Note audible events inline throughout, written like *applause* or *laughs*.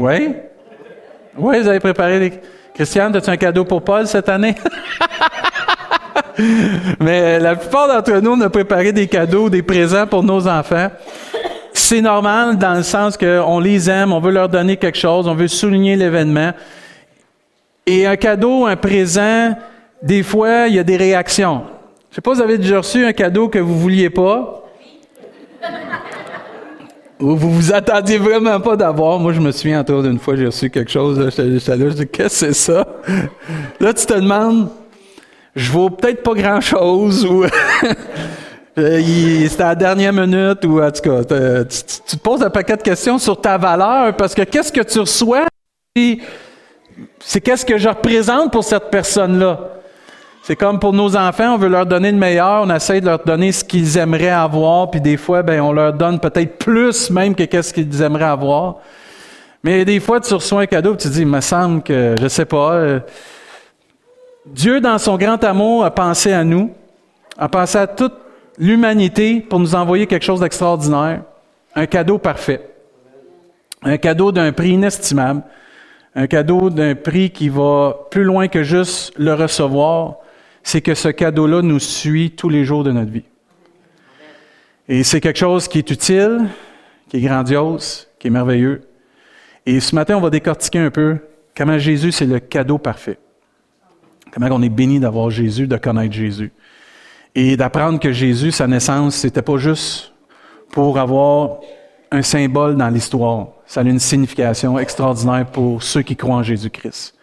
Oui? Oui, vous avez préparé des... Christiane, as-tu un cadeau pour Paul cette année? *laughs* Mais la plupart d'entre nous, on a préparé des cadeaux, des présents pour nos enfants. C'est normal dans le sens qu'on les aime, on veut leur donner quelque chose, on veut souligner l'événement. Et un cadeau, un présent, des fois, il y a des réactions. Je sais pas, vous avez déjà reçu un cadeau que vous vouliez pas? Ou vous vous attendiez vraiment pas d'avoir. Moi, je me souviens autour d'une fois, j'ai reçu quelque chose. J'étais là, je dis, qu'est-ce que c'est ça? Là, tu te demandes, je vaux peut-être pas grand-chose ou *laughs* c'était à la dernière minute ou en tout cas, tu, te poses un paquet de questions sur ta valeur parce que qu'est-ce que tu reçois? C'est qu'est-ce que je représente pour cette personne-là? C'est comme pour nos enfants, on veut leur donner le meilleur, on essaie de leur donner ce qu'ils aimeraient avoir, puis des fois, ben, on leur donne peut-être plus même que qu'est-ce qu'ils aimeraient avoir. Mais des fois, tu reçois un cadeau, et tu te dis, il me semble que, je sais pas, euh, Dieu, dans son grand amour, a pensé à nous, a pensé à toute l'humanité pour nous envoyer quelque chose d'extraordinaire, un cadeau parfait, un cadeau d'un prix inestimable, un cadeau d'un prix qui va plus loin que juste le recevoir, c'est que ce cadeau-là nous suit tous les jours de notre vie. Et c'est quelque chose qui est utile, qui est grandiose, qui est merveilleux. Et ce matin, on va décortiquer un peu comment Jésus, c'est le cadeau parfait. Comment on est béni d'avoir Jésus, de connaître Jésus. Et d'apprendre que Jésus, sa naissance, c'était pas juste pour avoir un symbole dans l'histoire. Ça a une signification extraordinaire pour ceux qui croient en Jésus-Christ.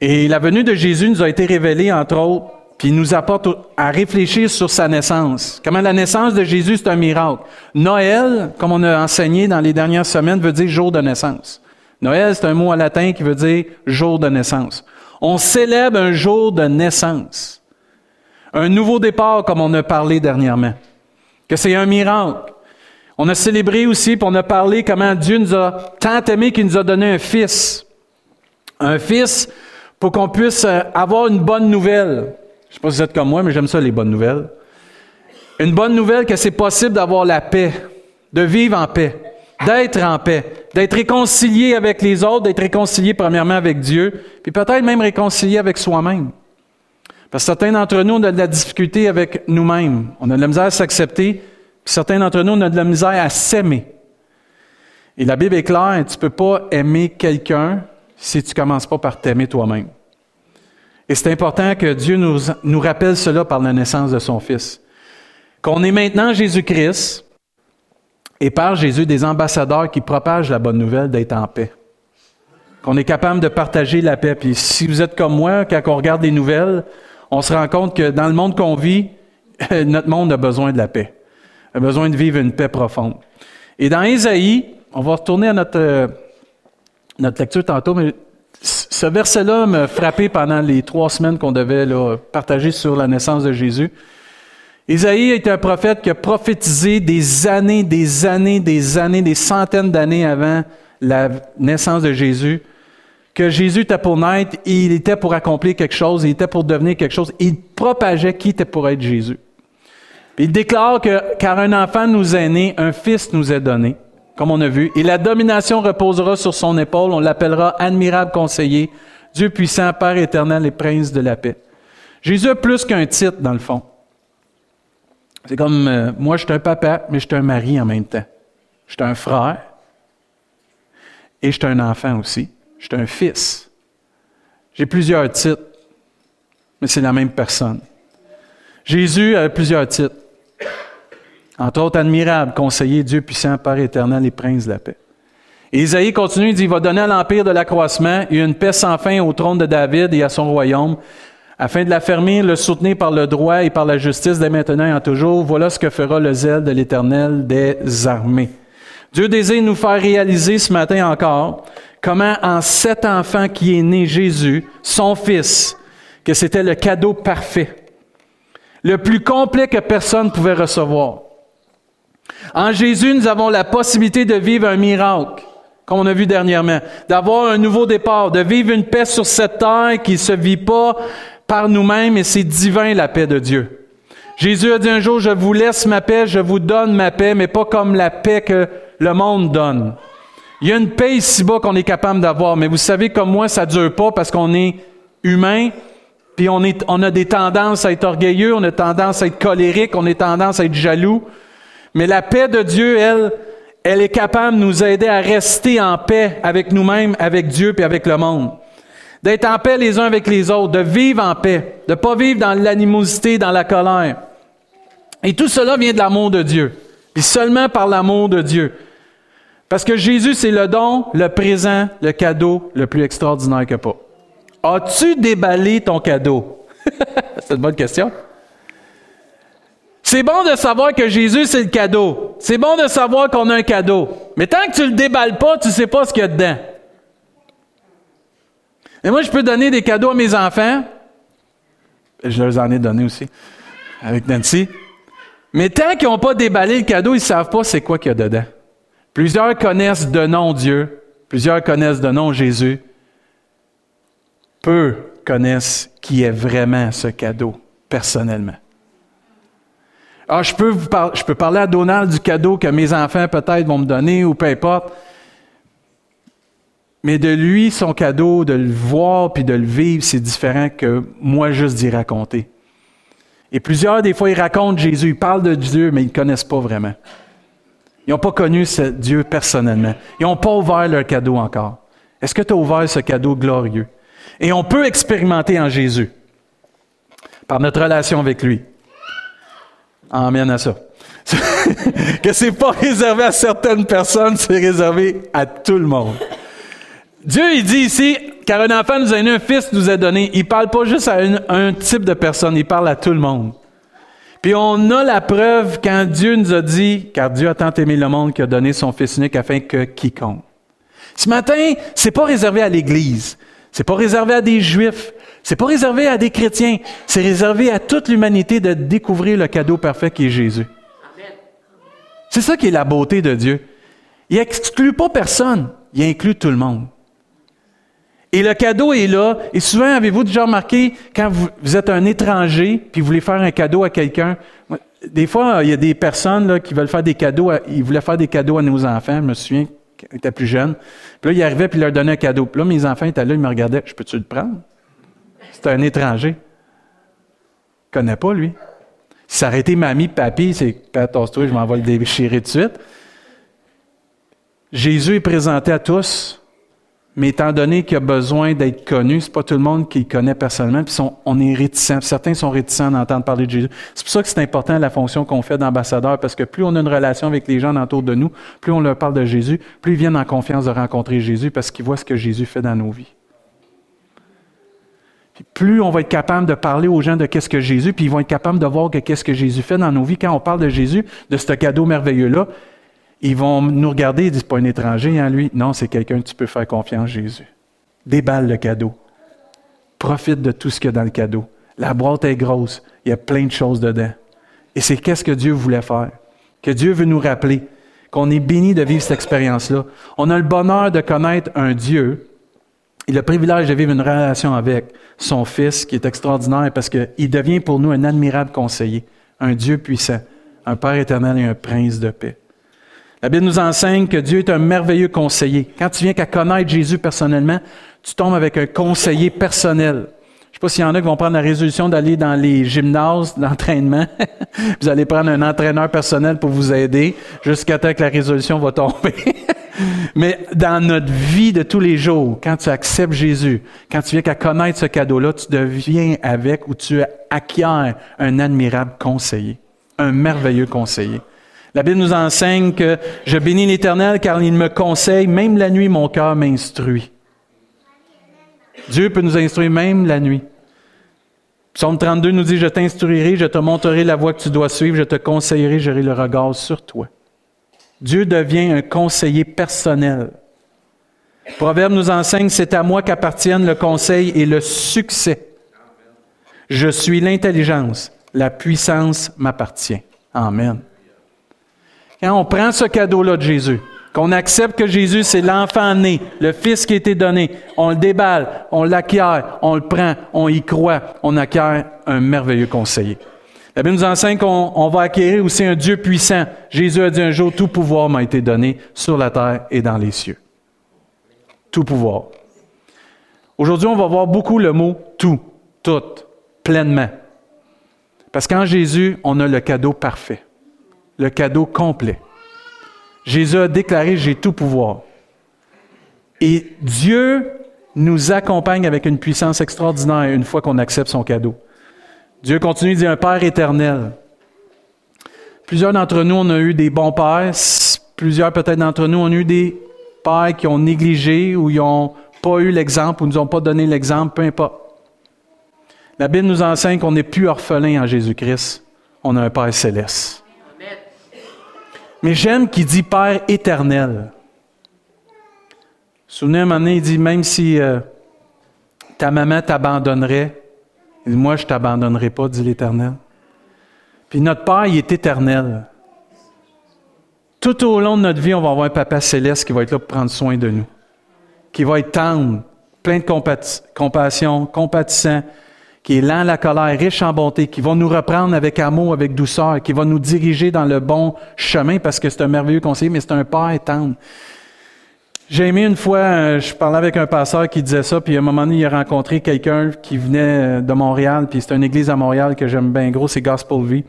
Et la venue de Jésus nous a été révélée, entre autres, puis nous apporte à réfléchir sur sa naissance. Comment la naissance de Jésus, c'est un miracle. Noël, comme on a enseigné dans les dernières semaines, veut dire jour de naissance. Noël, c'est un mot en latin qui veut dire jour de naissance. On célèbre un jour de naissance. Un nouveau départ, comme on a parlé dernièrement. Que c'est un miracle. On a célébré aussi, puis on a parlé comment Dieu nous a tant aimé qu'il nous a donné un fils. Un fils pour qu'on puisse euh, avoir une bonne nouvelle. Je ne sais pas si vous êtes comme moi, mais j'aime ça, les bonnes nouvelles. Une bonne nouvelle que c'est possible d'avoir la paix, de vivre en paix, d'être en paix, d'être réconcilié avec les autres, d'être réconcilié premièrement avec Dieu, puis peut-être même réconcilié avec soi-même. Parce que certains d'entre nous, ont de la difficulté avec nous-mêmes. On a de la misère à s'accepter, puis certains d'entre nous, ont de la misère à s'aimer. Et la Bible est claire, tu ne peux pas aimer quelqu'un si tu ne commences pas par t'aimer toi-même. Et c'est important que Dieu nous, nous rappelle cela par la naissance de son Fils. Qu'on est maintenant Jésus-Christ et par Jésus des ambassadeurs qui propagent la bonne nouvelle d'être en paix. Qu'on est capable de partager la paix. Puis si vous êtes comme moi, quand on regarde les nouvelles, on se rend compte que dans le monde qu'on vit, *laughs* notre monde a besoin de la paix, a besoin de vivre une paix profonde. Et dans Ésaïe, on va retourner à notre, euh, notre lecture tantôt, mais ce verset-là m'a frappé pendant les trois semaines qu'on devait partager sur la naissance de Jésus. Isaïe est un prophète qui a prophétisé des années, des années, des années, des centaines d'années avant la naissance de Jésus, que Jésus était pour naître, il était pour accomplir quelque chose, il était pour devenir quelque chose, il propageait qui était pour être Jésus. Il déclare que car un enfant nous est né, un fils nous est donné comme on a vu, et la domination reposera sur son épaule. On l'appellera admirable conseiller, Dieu puissant, Père éternel et prince de la paix. Jésus a plus qu'un titre, dans le fond. C'est comme, euh, moi, je suis un papa, mais je suis un mari en même temps. Je suis un frère et je suis un enfant aussi. Je un fils. J'ai plusieurs titres, mais c'est la même personne. Jésus a plusieurs titres. Entre autres, admirable, conseiller, Dieu puissant, Père éternel et prince de la paix. Et Isaïe continue, il dit, il va donner à l'empire de l'accroissement et une paix sans fin au trône de David et à son royaume, afin de l'affermir, le soutenir par le droit et par la justice dès maintenant et en toujours. Voilà ce que fera le zèle de l'Éternel des armées. Dieu désire nous faire réaliser ce matin encore comment en cet enfant qui est né, Jésus, son fils, que c'était le cadeau parfait, le plus complet que personne pouvait recevoir. En Jésus, nous avons la possibilité de vivre un miracle, comme on a vu dernièrement, d'avoir un nouveau départ, de vivre une paix sur cette terre qui ne se vit pas par nous-mêmes et c'est divin la paix de Dieu. Jésus a dit un jour, je vous laisse ma paix, je vous donne ma paix, mais pas comme la paix que le monde donne. Il y a une paix ici-bas qu'on est capable d'avoir, mais vous savez comme moi, ça dure pas parce qu'on est humain, puis on, on a des tendances à être orgueilleux, on a tendance à être colérique, on a tendance à être jaloux. Mais la paix de Dieu, elle, elle est capable de nous aider à rester en paix avec nous-mêmes, avec Dieu puis avec le monde. D'être en paix les uns avec les autres, de vivre en paix, de ne pas vivre dans l'animosité, dans la colère. Et tout cela vient de l'amour de Dieu. Et seulement par l'amour de Dieu. Parce que Jésus, c'est le don, le présent, le cadeau le plus extraordinaire que pas. As-tu déballé ton cadeau? *laughs* c'est une bonne question. C'est bon de savoir que Jésus, c'est le cadeau. C'est bon de savoir qu'on a un cadeau. Mais tant que tu le déballes pas, tu sais pas ce qu'il y a dedans. Et moi, je peux donner des cadeaux à mes enfants. Je leur en ai donné aussi, avec Nancy. Mais tant qu'ils n'ont pas déballé le cadeau, ils ne savent pas c'est quoi qu'il y a dedans. Plusieurs connaissent de nom Dieu, plusieurs connaissent de nom Jésus. Peu connaissent qui est vraiment ce cadeau, personnellement. Ah, je peux, je peux parler à Donald du cadeau que mes enfants peut-être vont me donner ou peu importe. Mais de lui, son cadeau, de le voir puis de le vivre, c'est différent que moi juste d'y raconter. Et plusieurs, des fois, ils racontent Jésus, ils parlent de Dieu, mais ils ne connaissent pas vraiment. Ils n'ont pas connu ce Dieu personnellement. Ils n'ont pas ouvert leur cadeau encore. Est-ce que tu as ouvert ce cadeau glorieux? Et on peut expérimenter en Jésus par notre relation avec lui. Amen à ça. *laughs* que c'est pas réservé à certaines personnes, c'est réservé à tout le monde. Dieu, il dit ici, car un enfant nous a donné, un fils nous a donné. Il parle pas juste à un type de personne, il parle à tout le monde. Puis on a la preuve quand Dieu nous a dit, car Dieu a tant aimé le monde qu'il a donné son Fils unique afin que quiconque. Ce matin, c'est pas réservé à l'Église, c'est pas réservé à des Juifs, c'est pas réservé à des chrétiens, c'est réservé à toute l'humanité de découvrir le cadeau parfait qui est Jésus. C'est ça qui est la beauté de Dieu. Il exclut pas personne, il inclut tout le monde. Et le cadeau est là. Et souvent, avez-vous déjà remarqué, quand vous, êtes un étranger, puis vous voulez faire un cadeau à quelqu'un, des fois, il y a des personnes qui veulent faire des cadeaux, ils voulaient faire des cadeaux à nos enfants, je me souviens, quand ils étaient plus jeunes. Puis là, ils arrivaient, puis ils leur donnaient un cadeau. Puis là, mes enfants étaient là, ils me regardaient, je peux-tu le prendre? C'est un étranger. Je connais pas, lui. Si ça mamie, papi, c'est, toi je m'en vais le déchirer de suite. Jésus est présenté à tous mais étant donné qu'il a besoin d'être connu, c'est pas tout le monde qui le connaît personnellement, puis on est réticent. Certains sont réticents d'entendre parler de Jésus. C'est pour ça que c'est important la fonction qu'on fait d'ambassadeur, parce que plus on a une relation avec les gens autour de nous, plus on leur parle de Jésus, plus ils viennent en confiance de rencontrer Jésus, parce qu'ils voient ce que Jésus fait dans nos vies. Plus on va être capable de parler aux gens de qu'est-ce que Jésus, puis ils vont être capables de voir que qu'est-ce que Jésus fait dans nos vies. Quand on parle de Jésus, de ce cadeau merveilleux-là, ils vont nous regarder et dire, c'est pas un étranger, hein, lui. Non, c'est quelqu'un que tu peux faire confiance, Jésus. Déballe le cadeau. Profite de tout ce qu'il y a dans le cadeau. La boîte est grosse. Il y a plein de choses dedans. Et c'est qu'est-ce que Dieu voulait faire. Que Dieu veut nous rappeler qu'on est béni de vivre cette expérience-là. On a le bonheur de connaître un Dieu et le privilège de vivre une relation avec son Fils qui est extraordinaire parce qu'il devient pour nous un admirable conseiller, un Dieu puissant, un Père éternel et un Prince de paix. La Bible nous enseigne que Dieu est un merveilleux conseiller. Quand tu viens qu'à connaître Jésus personnellement, tu tombes avec un conseiller personnel. Je ne sais pas s'il y en a qui vont prendre la résolution d'aller dans les gymnases d'entraînement. *laughs* vous allez prendre un entraîneur personnel pour vous aider jusqu'à temps que la résolution va tomber. *laughs* Mais dans notre vie de tous les jours, quand tu acceptes Jésus, quand tu viens qu'à connaître ce cadeau-là, tu deviens avec ou tu acquiers un admirable conseiller, un merveilleux conseiller. La Bible nous enseigne que je bénis l'Éternel car il me conseille, même la nuit, mon cœur m'instruit. Dieu peut nous instruire même la nuit. Psaume 32 nous dit, je t'instruirai, je te montrerai la voie que tu dois suivre, je te conseillerai, j'aurai le regard sur toi. Dieu devient un conseiller personnel. Proverbe nous enseigne, c'est à moi qu'appartiennent le conseil et le succès. Je suis l'intelligence, la puissance m'appartient. Amen. Quand on prend ce cadeau-là de Jésus, qu'on accepte que Jésus, c'est l'enfant né, le Fils qui a été donné, on le déballe, on l'acquiert, on le prend, on y croit, on acquiert un merveilleux conseiller. La Bible nous enseigne qu'on va acquérir aussi un Dieu puissant. Jésus a dit un jour, tout pouvoir m'a été donné sur la terre et dans les cieux. tout pouvoir. Aujourd'hui, on va voir beaucoup le mot tout, tout, pleinement. Parce qu'en Jésus, on a le cadeau parfait, le cadeau complet. Jésus a déclaré, j'ai tout pouvoir. Et Dieu nous accompagne avec une puissance extraordinaire une fois qu'on accepte son cadeau. Dieu continue de dire un Père éternel. Plusieurs d'entre nous, on a eu des bons pères. Plusieurs peut-être d'entre nous, ont eu des pères qui ont négligé ou ils n'ont pas eu l'exemple ou nous ont pas donné l'exemple, peu importe. La Bible nous enseigne qu'on n'est plus orphelin en Jésus-Christ. On a un Père céleste. Mais j'aime qu'il dit Père éternel. Souvenez, un moment donné, il dit même si euh, ta maman t'abandonnerait, moi je ne t'abandonnerai pas, dit l'Éternel. Puis notre Père, il est éternel. Tout au long de notre vie, on va avoir un Papa céleste qui va être là pour prendre soin de nous, qui va être tendre, plein de compassion, compatissant, qui est lent à la colère, riche en bonté, qui va nous reprendre avec amour, avec douceur, qui va nous diriger dans le bon chemin parce que c'est un merveilleux conseiller, mais c'est un Père tendre. J'ai aimé une fois, euh, je parlais avec un pasteur qui disait ça, puis à un moment donné, il a rencontré quelqu'un qui venait euh, de Montréal, puis c'est une église à Montréal que j'aime bien gros, c'est Gospel Vie.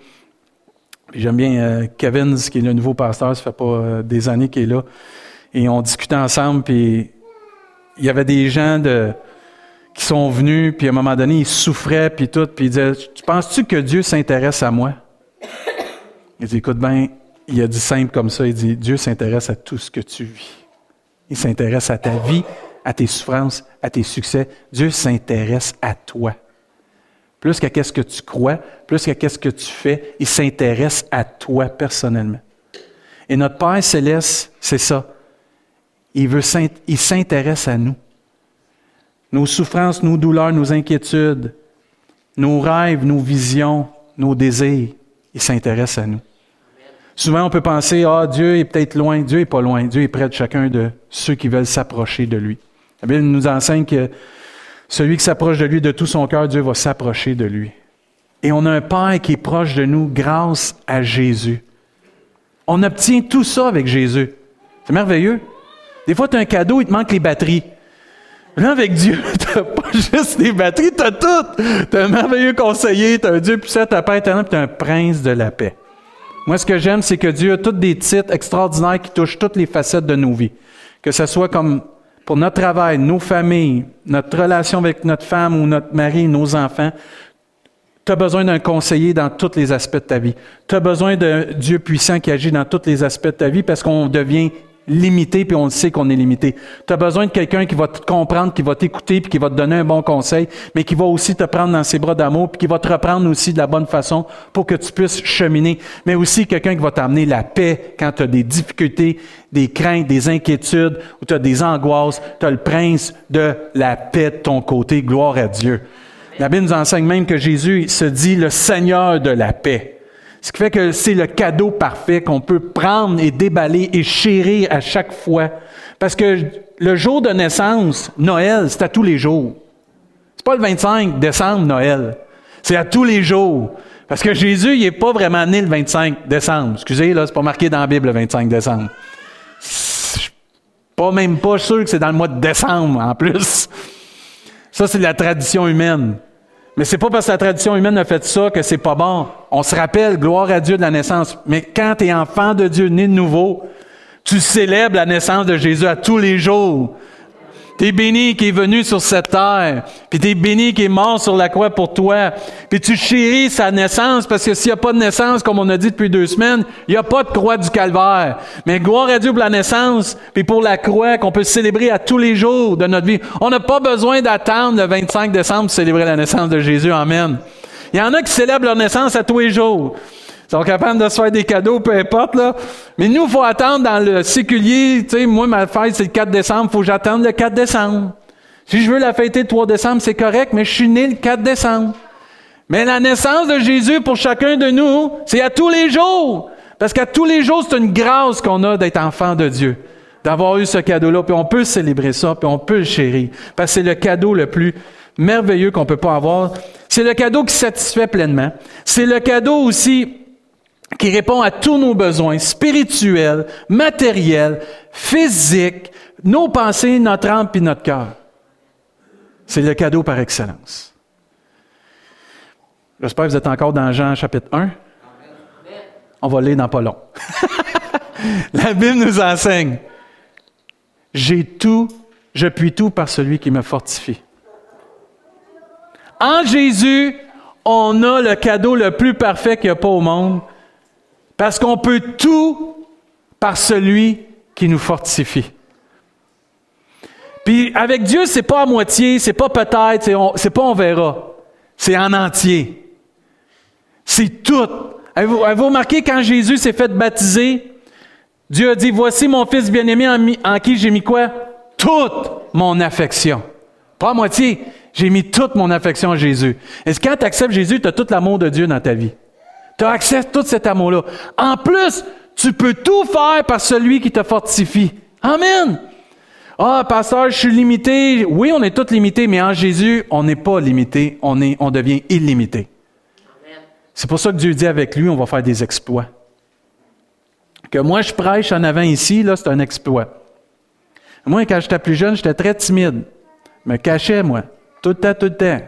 J'aime bien euh, Kevin, qui est le nouveau pasteur, ça fait pas des années qu'il est là. Et on discutait ensemble, puis il y avait des gens qui sont venus, puis à un moment donné, ils souffraient, puis tout, puis ils disaient, tu penses-tu que Dieu s'intéresse à moi? Il dit, écoute bien, il a dit simple comme ça, il dit, Dieu s'intéresse à tout ce que tu vis. Il s'intéresse à ta vie, à tes souffrances, à tes succès. Dieu s'intéresse à toi. Plus qu'à ce que tu crois, plus qu'à ce que tu fais, il s'intéresse à toi personnellement. Et notre Père céleste, c'est ça. Il, il s'intéresse à nous. Nos souffrances, nos douleurs, nos inquiétudes, nos rêves, nos visions, nos désirs, il s'intéresse à nous. Souvent, on peut penser, ah, Dieu est peut-être loin. Dieu n'est pas loin. Dieu est près de chacun de ceux qui veulent s'approcher de lui. La Bible nous enseigne que celui qui s'approche de lui de tout son cœur, Dieu va s'approcher de lui. Et on a un Père qui est proche de nous grâce à Jésus. On obtient tout ça avec Jésus. C'est merveilleux. Des fois, tu as un cadeau, il te manque les batteries. Là, avec Dieu, *laughs* tu n'as pas juste les batteries, tu as tout. Tu as un merveilleux conseiller, tu as un Dieu puissant, tu as un Père éternel, tu as un prince de la paix. Moi, ce que j'aime, c'est que Dieu a tous des titres extraordinaires qui touchent toutes les facettes de nos vies. Que ce soit comme pour notre travail, nos familles, notre relation avec notre femme ou notre mari, nos enfants. Tu as besoin d'un conseiller dans tous les aspects de ta vie. Tu as besoin d'un Dieu puissant qui agit dans tous les aspects de ta vie parce qu'on devient limité, puis on le sait qu'on est limité. Tu as besoin de quelqu'un qui va te comprendre, qui va t'écouter, puis qui va te donner un bon conseil, mais qui va aussi te prendre dans ses bras d'amour, puis qui va te reprendre aussi de la bonne façon pour que tu puisses cheminer. Mais aussi quelqu'un qui va t'amener la paix quand tu as des difficultés, des craintes, des inquiétudes, ou tu as des angoisses. Tu as le prince de la paix de ton côté. Gloire à Dieu. La Bible nous enseigne même que Jésus se dit le Seigneur de la paix. Ce qui fait que c'est le cadeau parfait qu'on peut prendre et déballer et chérir à chaque fois. Parce que le jour de naissance, Noël, c'est à tous les jours. C'est pas le 25 décembre, Noël. C'est à tous les jours. Parce que Jésus, il n'est pas vraiment né le 25 décembre. Excusez, là, c'est pas marqué dans la Bible le 25 décembre. Pas même pas sûr que c'est dans le mois de décembre, en plus. Ça, c'est la tradition humaine. Mais c'est pas parce que la tradition humaine a fait ça que c'est pas bon. On se rappelle, gloire à Dieu de la naissance. Mais quand tu es enfant de Dieu, né de nouveau, tu célèbres la naissance de Jésus à tous les jours. T'es béni qui est venu sur cette terre, puis t'es béni qui est mort sur la croix pour toi, puis tu chéris sa naissance, parce que s'il n'y a pas de naissance, comme on a dit depuis deux semaines, il n'y a pas de croix du calvaire. Mais gloire à Dieu pour la naissance, puis pour la croix qu'on peut célébrer à tous les jours de notre vie. On n'a pas besoin d'attendre le 25 décembre pour célébrer la naissance de Jésus. Amen. Il y en a qui célèbrent leur naissance à tous les jours. Sont capables de se faire des cadeaux, peu importe, là. Mais nous, il faut attendre dans le séculier. Tu sais, moi, ma fête, c'est le 4 décembre. Faut que j'attende le 4 décembre. Si je veux la fêter le 3 décembre, c'est correct, mais je suis né le 4 décembre. Mais la naissance de Jésus pour chacun de nous, c'est à tous les jours. Parce qu'à tous les jours, c'est une grâce qu'on a d'être enfant de Dieu. D'avoir eu ce cadeau-là, puis on peut célébrer ça, puis on peut le chérir. Parce que c'est le cadeau le plus merveilleux qu'on peut pas avoir. C'est le cadeau qui satisfait pleinement. C'est le cadeau aussi qui répond à tous nos besoins spirituels, matériels, physiques, nos pensées, notre âme puis notre cœur. C'est le cadeau par excellence. J'espère que vous êtes encore dans Jean chapitre 1. On va lire dans pas long. *laughs* La Bible nous enseigne. J'ai tout, je puis tout par celui qui me fortifie. En Jésus, on a le cadeau le plus parfait qu'il n'y a pas au monde, parce qu'on peut tout par celui qui nous fortifie. Puis avec Dieu, c'est pas à moitié, c'est pas peut-être, c'est pas on verra. C'est en entier. C'est tout. Avez-vous remarqué quand Jésus s'est fait baptiser, Dieu a dit, voici mon fils bien-aimé en, en, qui j'ai mis quoi? Toute mon affection. Pas à moitié. J'ai mis toute mon affection à Jésus. Est-ce que quand tu acceptes Jésus, tu as tout l'amour de Dieu dans ta vie? Tu as accès à tout cet amour-là. En plus, tu peux tout faire par celui qui te fortifie. Amen. Ah, pasteur, je suis limité. Oui, on est tous limités, mais en Jésus, on n'est pas limité. On, est, on devient illimité. C'est pour ça que Dieu dit avec lui, on va faire des exploits. Que moi, je prêche en avant ici, là, c'est un exploit. Moi, quand j'étais plus jeune, j'étais très timide. Je me cachais, moi. Tout le temps, tout le temps.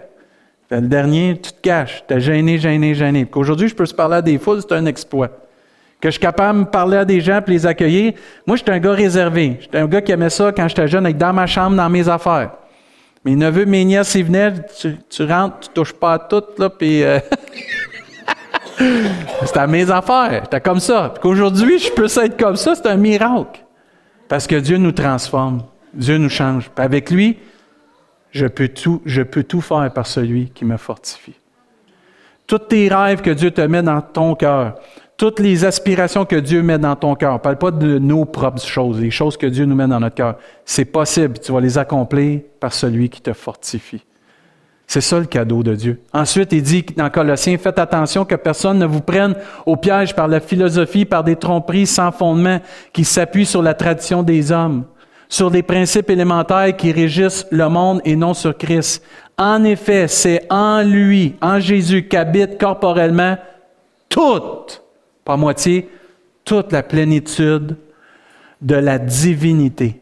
Le dernier, tu te caches. Tu es gêné, gêné, gêné. Aujourd'hui, je peux se parler à des foules, c'est un exploit. Que je suis capable de parler à des gens et les accueillir. Moi, j'étais un gars réservé. J'étais un gars qui aimait ça quand j'étais jeune, avec dans ma chambre, dans mes affaires. Mes neveux, mes nièces, ils venaient, tu, rentres, tu touches pas à tout, là, puis... Euh, *laughs* c'était mes affaires. C'était comme ça. Qu'aujourd'hui, je peux être comme ça, c'est un miracle. Parce que Dieu nous transforme. Dieu nous change. Puis avec lui, je peux tout, faire par celui qui me fortifie. Tous tes rêves que Dieu te met dans ton cœur, toutes les aspirations que Dieu met dans ton cœur, parle pas de nos propres choses, les choses que Dieu nous met dans notre cœur. C'est possible, tu vas les accomplir par celui qui te fortifie. C'est ça le cadeau de Dieu. Ensuite, il dit dans Colossiens, faites attention que personne ne vous prenne au piège par la philosophie, par des tromperies sans fondement qui s'appuient sur la tradition des hommes sur des principes élémentaires qui régissent le monde et non sur Christ. En effet, c'est en lui, en Jésus, qu'habite corporellement toute, pas moitié, toute la plénitude de la divinité.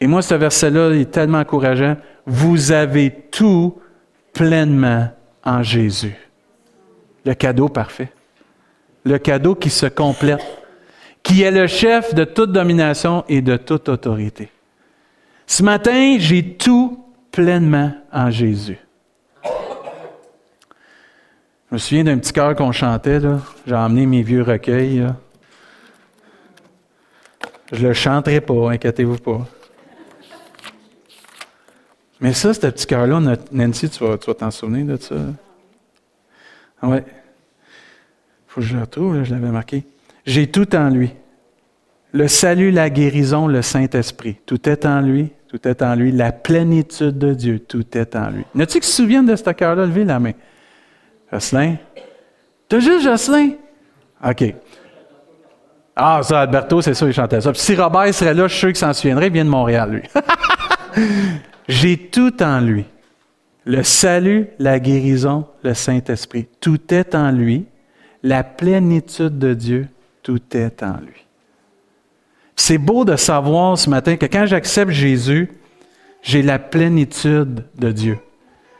Et moi, ce verset-là est tellement encourageant. Vous avez tout pleinement en Jésus. Le cadeau parfait. Le cadeau qui se complète qui est le chef de toute domination et de toute autorité. Ce matin, j'ai tout pleinement en Jésus. Je me souviens d'un petit cœur qu'on chantait, là. J'ai emmené mes vieux recueils, là. Je le chanterai pas, inquiétez-vous pas. Mais ça, ce petit cœur-là, Nancy, tu vas, t'en souvenir de ça? Ouais. Faut que je le retrouve, je l'avais marqué. J'ai tout en lui. Le salut, la guérison, le Saint-Esprit. Tout est en lui, tout est en lui. La plénitude de Dieu, tout est en lui. N'as-tu qui se souviennent de ce cœur-là? Levez la main. Jocelyn? T'as juste Jocelyn? OK. Ah, ça, Alberto, c'est ça, il chantait ça. Si Robert serait là, je suis sûr qu'il s'en souviendrait, il vient de Montréal, lui. *laughs* J'ai tout en lui. Le salut, la guérison, le Saint-Esprit. Tout est en lui la plénitude de Dieu, tout est en lui. C'est beau de savoir ce matin que quand j'accepte Jésus, j'ai la plénitude de Dieu.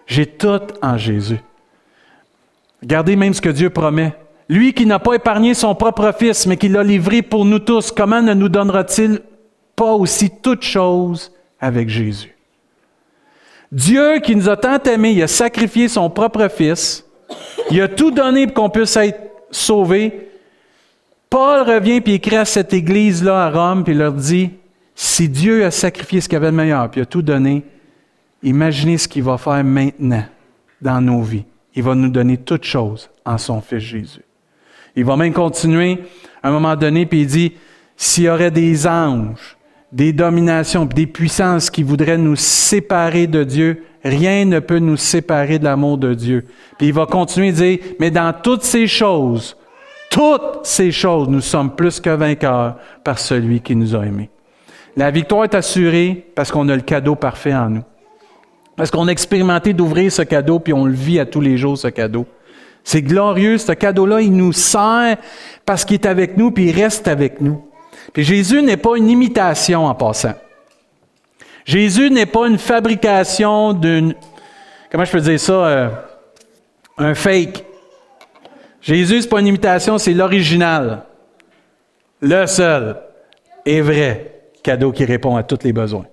J'ai tout en Jésus. Regardez même ce que Dieu promet. Lui qui n'a pas épargné son propre Fils, mais qui l'a livré pour nous tous, comment ne nous donnera-t-il pas aussi toutes choses avec Jésus? Dieu qui nous a tant aimés, il a sacrifié son propre Fils, il a tout donné pour qu'on puisse être sauvé. Paul revient puis écrit à cette église-là à Rome, puis leur dit, si Dieu a sacrifié ce qu'il avait de meilleur, puis a tout donné, imaginez ce qu'il va faire maintenant dans nos vies. Il va nous donner toutes choses en son Fils Jésus. Il va même continuer à un moment donné, puis il dit, s'il y aurait des anges, des dominations, des puissances qui voudraient nous séparer de Dieu, rien ne peut nous séparer de l'amour de Dieu. Puis il va continuer à dire, mais dans toutes ces choses, toutes ces choses, nous sommes plus que vainqueurs par celui qui nous a aimés. La victoire est assurée parce qu'on a le cadeau parfait en nous. Parce qu'on a expérimenté d'ouvrir ce cadeau, puis on le vit à tous les jours, ce cadeau. C'est glorieux, ce cadeau-là, il nous sert parce qu'il est avec nous, puis il reste avec nous. Puis Jésus n'est pas une imitation en passant. Jésus n'est pas une fabrication d'une... Comment je peux dire ça? Euh, un fake. Jésus, ce n'est pas une imitation, c'est l'original. Le seul et vrai cadeau qui répond à tous les besoins.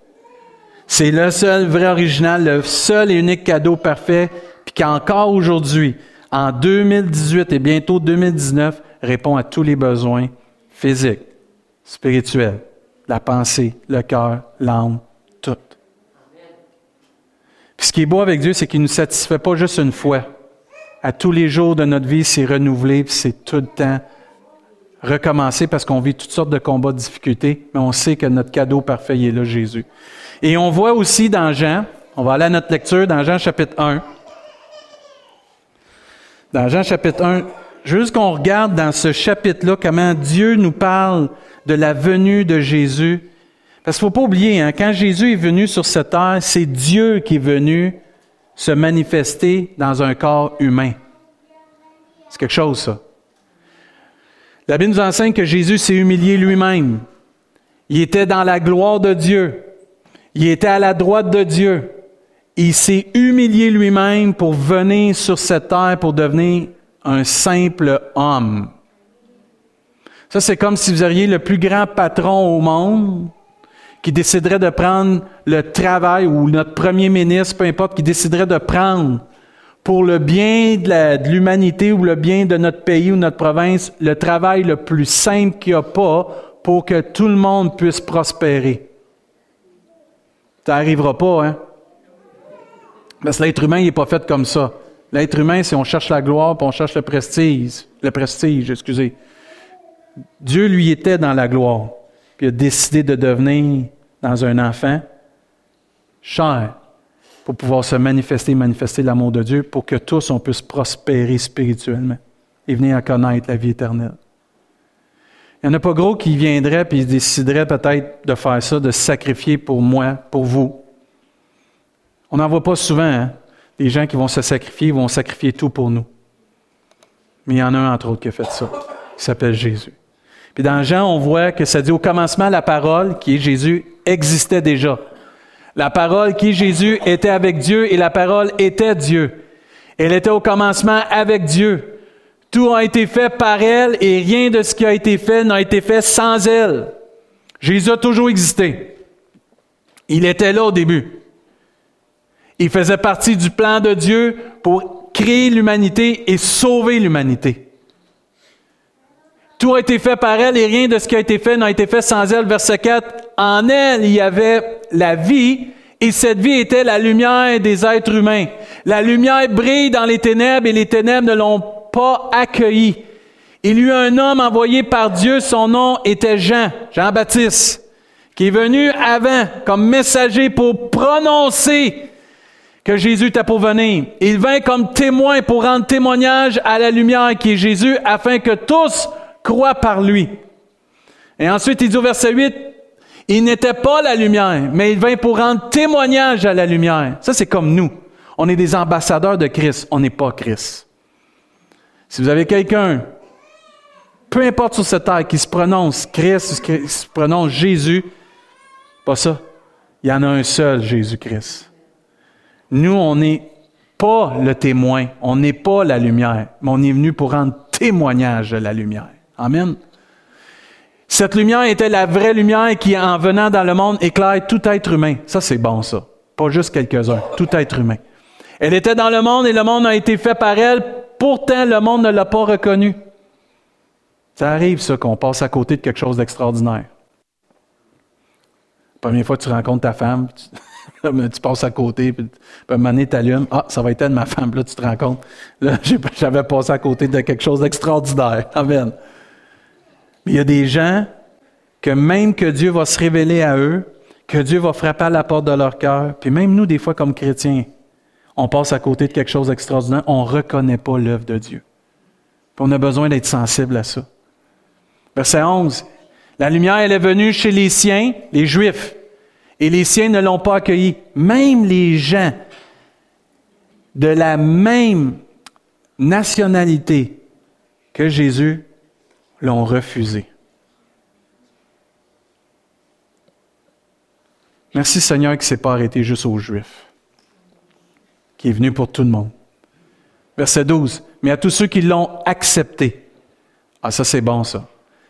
C'est le seul vrai original, le seul et unique cadeau parfait, puis qui encore aujourd'hui, en 2018 et bientôt 2019, répond à tous les besoins physiques, spirituels, la pensée, le cœur, l'âme, tout. Ce qui est beau avec Dieu, c'est qu'il ne nous satisfait pas juste une fois. À tous les jours de notre vie, c'est renouvelé, c'est tout le temps recommencer parce qu'on vit toutes sortes de combats, de difficultés, mais on sait que notre cadeau parfait est là, Jésus. Et on voit aussi dans Jean, on va aller à notre lecture dans Jean chapitre 1. Dans Jean chapitre 1, juste qu'on regarde dans ce chapitre-là comment Dieu nous parle de la venue de Jésus. Parce qu'il ne faut pas oublier, hein, quand Jésus est venu sur cette terre, c'est Dieu qui est venu se manifester dans un corps humain. C'est quelque chose, ça. La Bible nous enseigne que Jésus s'est humilié lui-même. Il était dans la gloire de Dieu. Il était à la droite de Dieu. Il s'est humilié lui-même pour venir sur cette terre pour devenir un simple homme. Ça, c'est comme si vous auriez le plus grand patron au monde qui déciderait de prendre le travail, ou notre premier ministre, peu importe, qui déciderait de prendre pour le bien de l'humanité ou le bien de notre pays ou notre province, le travail le plus simple qu'il n'y a pas pour que tout le monde puisse prospérer. Ça n'arrivera pas, hein? Parce que l'être humain, il n'est pas fait comme ça. L'être humain, c'est on cherche la gloire, puis on cherche le prestige. Le prestige, excusez. Dieu, lui, était dans la gloire, puis a décidé de devenir dans un enfant cher pour pouvoir se manifester, manifester l'amour de Dieu, pour que tous on puisse prospérer spirituellement et venir à connaître la vie éternelle. Il n'y en a pas gros qui viendrait puis déciderait peut-être de faire ça, de sacrifier pour moi, pour vous. On n'en voit pas souvent, hein? des gens qui vont se sacrifier, vont sacrifier tout pour nous. Mais il y en a un, entre autres, qui a fait ça, qui s'appelle Jésus. Puis dans Jean, on voit que ça dit au commencement, la parole, qui est Jésus, existait déjà. La parole qui est Jésus était avec Dieu et la parole était Dieu. Elle était au commencement avec Dieu. Tout a été fait par elle et rien de ce qui a été fait n'a été fait sans elle. Jésus a toujours existé. Il était là au début. Il faisait partie du plan de Dieu pour créer l'humanité et sauver l'humanité. Tout a été fait par elle et rien de ce qui a été fait n'a été fait sans elle. Verset 4. En elle, il y avait la vie et cette vie était la lumière des êtres humains. La lumière brille dans les ténèbres et les ténèbres ne l'ont pas accueilli. Il y eut un homme envoyé par Dieu, son nom était Jean, Jean-Baptiste, qui est venu avant comme messager pour prononcer que Jésus était pour venir. Il vint comme témoin pour rendre témoignage à la lumière qui est Jésus, afin que tous croient par lui. Et ensuite, il dit au verset 8, il n'était pas la lumière, mais il vint pour rendre témoignage à la lumière. Ça, c'est comme nous. On est des ambassadeurs de Christ, on n'est pas Christ. Si vous avez quelqu'un, peu importe sur cette terre, qui se prononce Christ, qui se prononce Jésus, pas ça. Il y en a un seul, Jésus-Christ. Nous, on n'est pas le témoin, on n'est pas la lumière, mais on est venu pour rendre témoignage de la lumière. Amen. Cette lumière était la vraie lumière qui, en venant dans le monde, éclaire tout être humain. Ça, c'est bon, ça. Pas juste quelques-uns, tout être humain. Elle était dans le monde et le monde a été fait par elle Pourtant, le monde ne l'a pas reconnu. Ça arrive, ça, qu'on passe à côté de quelque chose d'extraordinaire. Première fois que tu rencontres ta femme, tu, *laughs* passes à côté, puis, à un moment donné. Ah, ça va être elle, ma femme. Là, tu te rends compte. Là, *laughs* j'avais passé à côté de quelque chose d'extraordinaire. Amen. Mais il y a des gens que même que Dieu va se révéler à eux, que Dieu va frapper à la porte de leur cœur, puis même nous, des fois, comme chrétiens, on passe à côté de quelque chose d'extraordinaire, on ne reconnaît pas l'œuvre de Dieu. on a besoin d'être sensible à ça. Verset 11. La lumière, elle est venue chez les siens, les Juifs, et les siens ne l'ont pas accueilli. Même les gens de la même nationalité que Jésus l'ont refusé. Merci Seigneur qui ne s'est pas arrêté juste aux Juifs, qui est venu pour tout le monde. Verset 12. Mais à tous ceux qui l'ont accepté. Ah, ça c'est bon ça.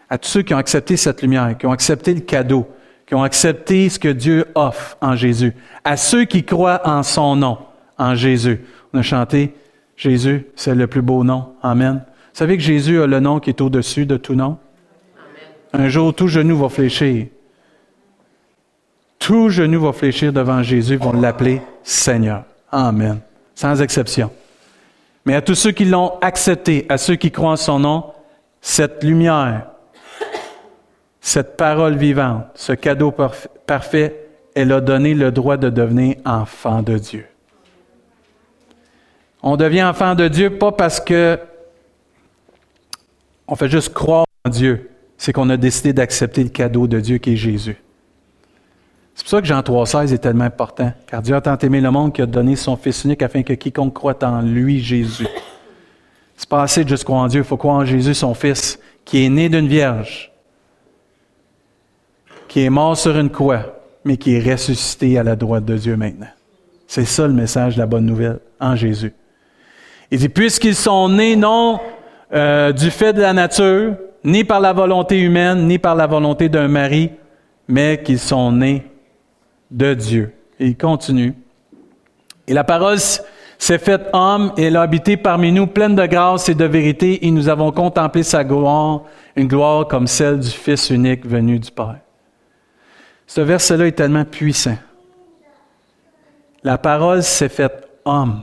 À tous ceux qui ont accepté cette lumière, qui ont accepté le cadeau, qui ont accepté ce que Dieu offre en Jésus. À ceux qui croient en son nom, en Jésus. On a chanté Jésus, c'est le plus beau nom. Amen. Vous savez que Jésus a le nom qui est au-dessus de tout nom? Un jour, tout genou va fléchir. Tout genou va fléchir devant Jésus, vont l'appeler Seigneur. Amen. Sans exception. Mais à tous ceux qui l'ont accepté, à ceux qui croient en son nom, cette lumière, cette parole vivante, ce cadeau parfait, elle a donné le droit de devenir enfant de Dieu. On devient enfant de Dieu pas parce que on fait juste croire en Dieu, c'est qu'on a décidé d'accepter le cadeau de Dieu qui est Jésus. C'est pour ça que Jean 3,16 est tellement important. Car Dieu a tant aimé le monde qu'il a donné son Fils unique afin que quiconque croit en lui, Jésus. C'est pas assez de juste croire en Dieu, il faut croire en Jésus, son Fils, qui est né d'une vierge, qui est mort sur une croix, mais qui est ressuscité à la droite de Dieu maintenant. C'est ça le message de la bonne nouvelle, en Jésus. Il dit, puisqu'ils sont nés non euh, du fait de la nature, ni par la volonté humaine, ni par la volonté d'un mari, mais qu'ils sont nés de Dieu. Et il continue. Et la parole s'est faite homme et elle a habité parmi nous, pleine de grâce et de vérité, et nous avons contemplé sa gloire, une gloire comme celle du Fils unique venu du Père. Ce verset-là est tellement puissant. La parole s'est faite homme.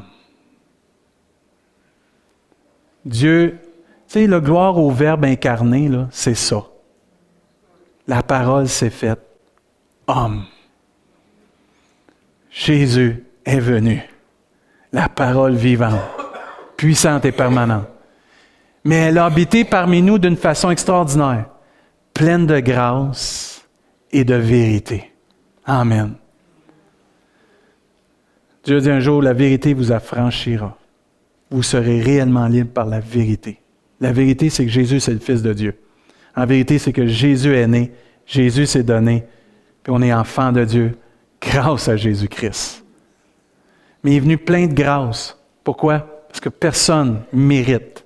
Dieu, tu sais, la gloire au Verbe incarné, c'est ça. La parole s'est faite homme. Jésus est venu. La parole vivante, puissante et permanente. Mais elle a habité parmi nous d'une façon extraordinaire, pleine de grâce et de vérité. Amen. Dieu dit un jour, la vérité vous affranchira. Vous serez réellement libre par la vérité. La vérité, c'est que Jésus, c'est le Fils de Dieu. En vérité, c'est que Jésus est né, Jésus s'est donné, puis on est enfant de Dieu grâce à Jésus-Christ. Mais il est venu plein de grâce. Pourquoi? Parce que personne mérite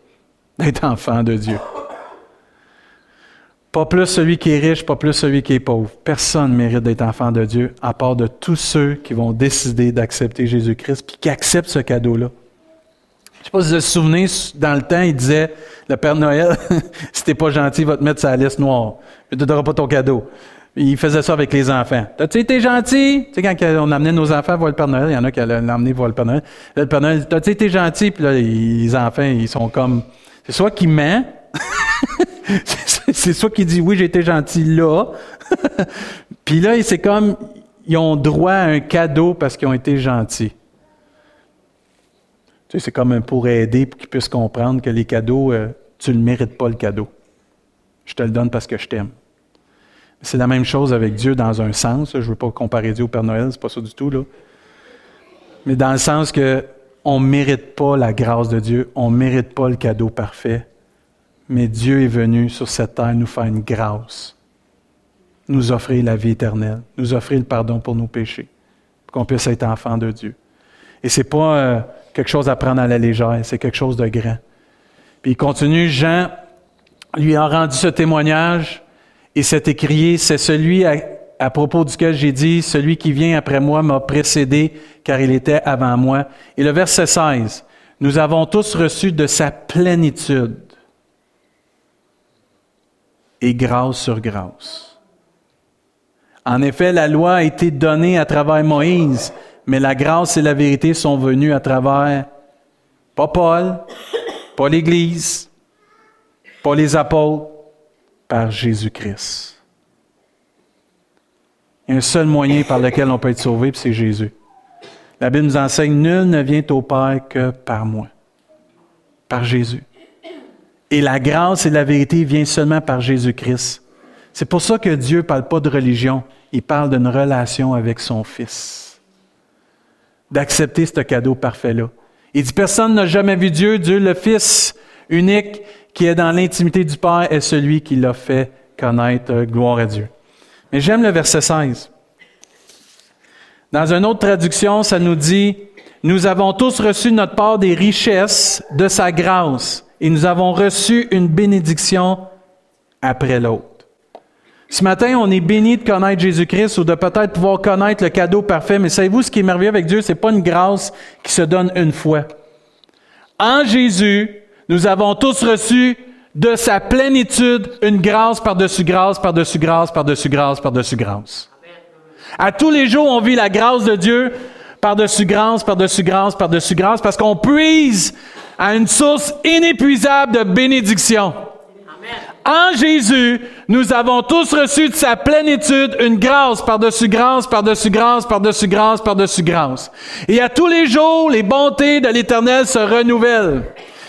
d'être enfant de Dieu. Pas plus celui qui est riche, pas plus celui qui est pauvre. Personne mérite d'être enfant de Dieu, à part de tous ceux qui vont décider d'accepter Jésus-Christ, puis qui acceptent ce cadeau-là. Je sais pas si vous vous souvenez, dans le temps, il disait, le Père Noël, *laughs* si t'es pas gentil, il va te mettre la liste noire. Tu ne donneras pas ton cadeau. Il faisait ça avec les enfants. T'as-tu été gentil? Tu sais, quand on amenait nos enfants voir le Père Noël, il y en a qui allaient l'emmener voir le Père Noël. le Père Noël, t'as-tu été gentil? Puis là, les enfants, ils sont comme, c'est soit qu'il ment, *laughs* c'est soit qu'il dit oui, j'ai été gentil là. *laughs* Puis là, c'est comme, ils ont droit à un cadeau parce qu'ils ont été gentils. C'est comme pour aider, pour qu'ils puissent comprendre que les cadeaux, euh, tu ne mérites pas le cadeau. Je te le donne parce que je t'aime. C'est la même chose avec Dieu dans un sens. Je ne veux pas comparer Dieu au Père Noël, c'est pas ça du tout. Là. Mais dans le sens que on ne mérite pas la grâce de Dieu, on ne mérite pas le cadeau parfait. Mais Dieu est venu sur cette terre nous faire une grâce, nous offrir la vie éternelle, nous offrir le pardon pour nos péchés, pour qu'on puisse être enfant de Dieu. Et ce n'est pas euh, quelque chose à prendre à la légère, c'est quelque chose de grand. Puis il continue, Jean lui a rendu ce témoignage et cet écrié, c'est celui à, propos duquel j'ai dit, celui qui vient après moi m'a précédé, car il était avant moi. Et le verset 16, nous avons tous reçu de sa plénitude et grâce sur grâce. En effet, la loi a été donnée à travers Moïse, mais la grâce et la vérité sont venues à travers, pas Paul, pas l'Église, pas les apôtres, par Jésus-Christ. Il y a un seul moyen par lequel on peut être sauvé, c'est Jésus. La Bible nous enseigne, nul ne vient au Père que par moi, par Jésus. Et la grâce et la vérité viennent seulement par Jésus-Christ. C'est pour ça que Dieu ne parle pas de religion, il parle d'une relation avec son Fils. D'accepter ce cadeau parfait-là. Il dit, personne n'a jamais vu Dieu, Dieu le Fils unique qui est dans l'intimité du Père est celui qui l'a fait connaître. Gloire à Dieu. Mais j'aime le verset 16. Dans une autre traduction, ça nous dit, nous avons tous reçu notre part des richesses de sa grâce et nous avons reçu une bénédiction après l'autre. Ce matin, on est béni de connaître Jésus-Christ ou de peut-être pouvoir connaître le cadeau parfait, mais savez-vous ce qui est merveilleux avec Dieu? C'est pas une grâce qui se donne une fois. En Jésus, nous avons tous reçu de sa plénitude une grâce par-dessus grâce, par-dessus grâce, par-dessus grâce, par-dessus grâce. À tous les jours, on vit la grâce de Dieu par-dessus grâce, par-dessus grâce, par-dessus grâce, parce qu'on puise à une source inépuisable de bénédiction. En Jésus, nous avons tous reçu de sa plénitude une grâce par-dessus grâce, par-dessus grâce, par-dessus grâce, par-dessus grâce. Et à tous les jours, les bontés de l'Éternel se renouvellent.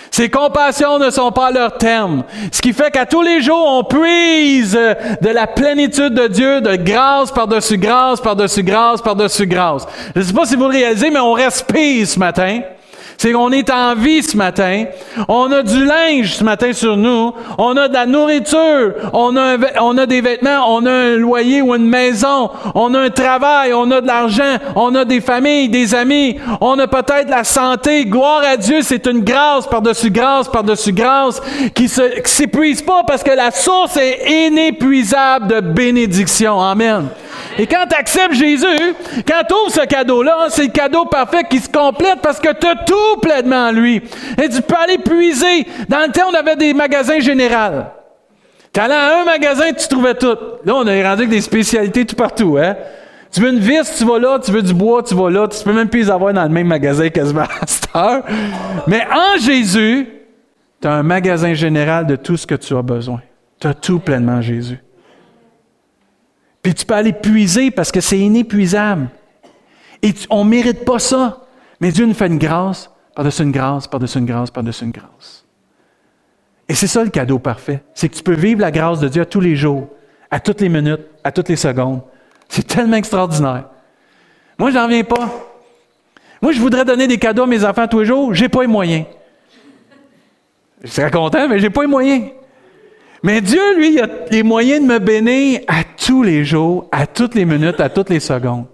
Ses compassions ne sont pas à leur terme. Ce qui fait qu'à tous les jours, on puise de la plénitude de Dieu, de grâce par-dessus grâce, par-dessus grâce, par-dessus grâce. Je ne sais pas si vous le réalisez, mais on respire ce matin. C'est qu'on est en vie ce matin. On a du linge ce matin sur nous. On a de la nourriture. On a, des vêtements. On a un loyer ou une maison. On a un travail. On a de l'argent. On a des familles, des amis. On a peut-être la santé. Gloire à Dieu. C'est une grâce par-dessus grâce, par-dessus grâce qui qui s'épuise pas parce que la source est inépuisable de bénédiction. Amen. Et quand tu acceptes Jésus, quand tu ouvres ce cadeau-là, c'est le cadeau parfait qui se complète parce que tu as tout pleinement en lui. Et tu peux aller puiser. Dans le temps, on avait des magasins généraux. Tu allais à un magasin, tu trouvais tout. Là, on a rendu avec des spécialités tout partout. Hein? Tu veux une vis, tu vas là. Tu veux du bois, tu vas là. Tu peux même plus les avoir dans le même magasin quasiment à cette heure. Mais en Jésus, tu as un magasin général de tout ce que tu as besoin. Tu as tout pleinement en Jésus. Puis tu peux aller puiser parce que c'est inépuisable. Et on ne mérite pas ça. Mais Dieu nous fait une grâce, par-dessus une grâce, par-dessus une grâce, par-dessus une grâce. Et c'est ça le cadeau parfait. C'est que tu peux vivre la grâce de Dieu à tous les jours, à toutes les minutes, à toutes les secondes. C'est tellement extraordinaire. Moi, je n'en viens pas. Moi, je voudrais donner des cadeaux à mes enfants tous les jours. Je n'ai pas les moyens. Je serais content, mais je n'ai pas les moyens. Mais Dieu, lui, il a les moyens de me bénir à tous les jours, à toutes les minutes, à toutes les secondes.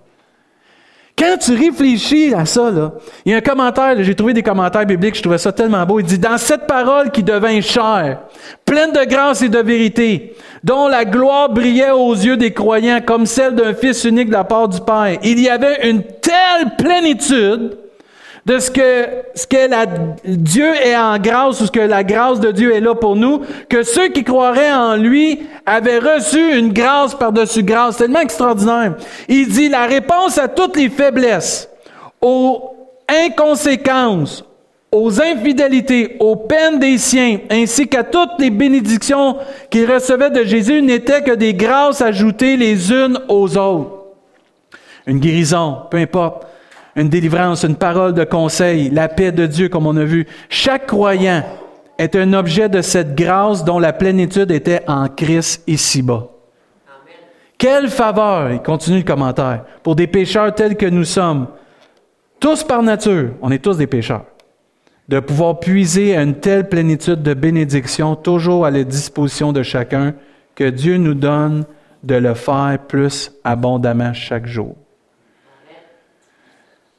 Quand tu réfléchis à ça, là, il y a un commentaire, j'ai trouvé des commentaires bibliques, je trouvais ça tellement beau. Il dit, dans cette parole qui devint chère, pleine de grâce et de vérité, dont la gloire brillait aux yeux des croyants comme celle d'un Fils unique de la part du Père, il y avait une telle plénitude de ce que, la, Dieu est en grâce ou ce que la grâce de Dieu est là pour nous, que ceux qui croiraient en lui avaient reçu une grâce par-dessus grâce. C'est tellement extraordinaire. Il dit la réponse à toutes les faiblesses, aux inconséquences, aux infidélités, aux peines des siens, ainsi qu'à toutes les bénédictions qu'il recevait de Jésus n'étaient que des grâces ajoutées les unes aux autres. Une guérison, peu importe une délivrance, une parole de conseil, la paix de Dieu, comme on a vu. Chaque croyant est un objet de cette grâce dont la plénitude était en Christ ici-bas. Quelle faveur, il continue le commentaire, pour des pécheurs tels que nous sommes, tous par nature, on est tous des pécheurs, de pouvoir puiser à une telle plénitude de bénédiction, toujours à la disposition de chacun, que Dieu nous donne de le faire plus abondamment chaque jour.